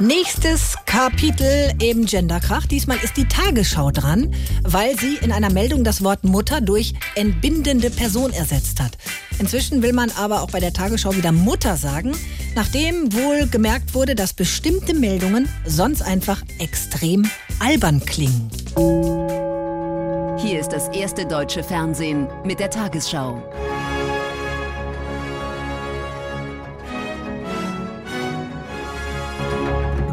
Nächstes Kapitel im Genderkrach. Diesmal ist die Tagesschau dran, weil sie in einer Meldung das Wort Mutter durch entbindende Person ersetzt hat. Inzwischen will man aber auch bei der Tagesschau wieder Mutter sagen, nachdem wohl gemerkt wurde, dass bestimmte Meldungen sonst einfach extrem albern klingen. Hier ist das erste deutsche Fernsehen mit der Tagesschau.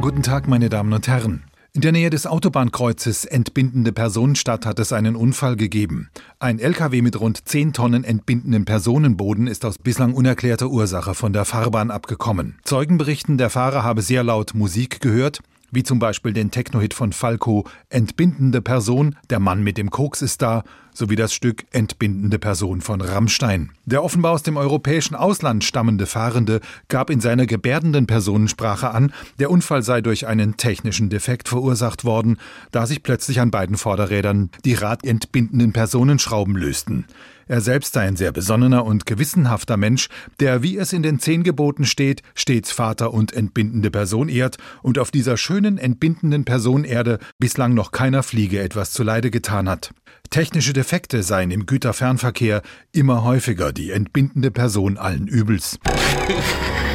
Guten Tag, meine Damen und Herren. In der Nähe des Autobahnkreuzes entbindende Personenstadt hat es einen Unfall gegeben. Ein LKW mit rund 10 Tonnen entbindenden Personenboden ist aus bislang unerklärter Ursache von der Fahrbahn abgekommen. Zeugen berichten, der Fahrer habe sehr laut Musik gehört, wie zum Beispiel den Technohit von Falco Entbindende Person, der Mann mit dem Koks ist da, sowie das Stück Entbindende Person von Rammstein. Der offenbar aus dem europäischen Ausland stammende Fahrende gab in seiner gebärdenden Personensprache an, der Unfall sei durch einen technischen Defekt verursacht worden, da sich plötzlich an beiden Vorderrädern die radentbindenden Personenschrauben lösten. Er selbst sei ein sehr besonnener und gewissenhafter Mensch, der, wie es in den zehn Geboten steht, stets Vater und entbindende Person ehrt und auf dieser schönen entbindenden Person Erde bislang noch keiner Fliege etwas zuleide getan hat. Technische Defekte seien im Güterfernverkehr immer häufiger die entbindende Person allen Übels.